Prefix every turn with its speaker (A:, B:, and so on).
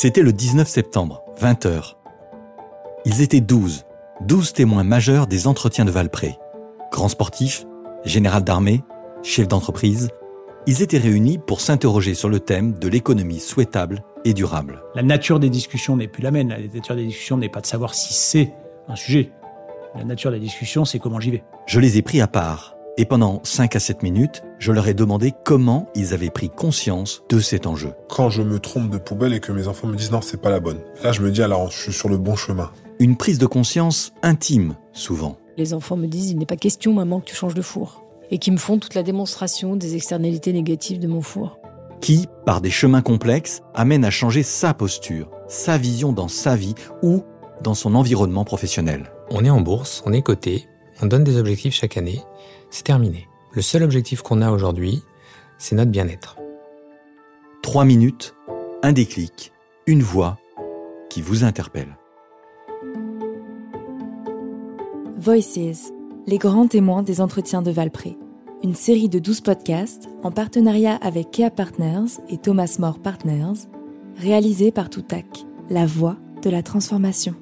A: C'était le 19 septembre, 20h. Ils étaient 12, 12 témoins majeurs des entretiens de Valpré. Grands sportifs, général d'armée, chefs d'entreprise, ils étaient réunis pour s'interroger sur le thème de l'économie souhaitable et durable.
B: La nature des discussions n'est plus la même. La nature des discussions n'est pas de savoir si c'est un sujet. La nature des discussions, c'est comment j'y vais.
A: Je les ai pris à part. Et pendant 5 à 7 minutes, je leur ai demandé comment ils avaient pris conscience de cet enjeu.
C: Quand je me trompe de poubelle et que mes enfants me disent non, c'est pas la bonne. Là, je me dis alors, je suis sur le bon chemin.
A: Une prise de conscience intime, souvent.
D: Les enfants me disent, il n'est pas question, maman, que tu changes de four. Et qui me font toute la démonstration des externalités négatives de mon four.
A: Qui, par des chemins complexes, amène à changer sa posture, sa vision dans sa vie ou dans son environnement professionnel.
E: On est en bourse, on est coté, on donne des objectifs chaque année, c'est terminé. Le seul objectif qu'on a aujourd'hui, c'est notre bien-être.
A: Trois minutes, un déclic, une voix qui vous interpelle.
F: Voices, les grands témoins des entretiens de Valpré. Une série de 12 podcasts en partenariat avec Kea Partners et Thomas More Partners, réalisés par Toutac, la voix de la transformation.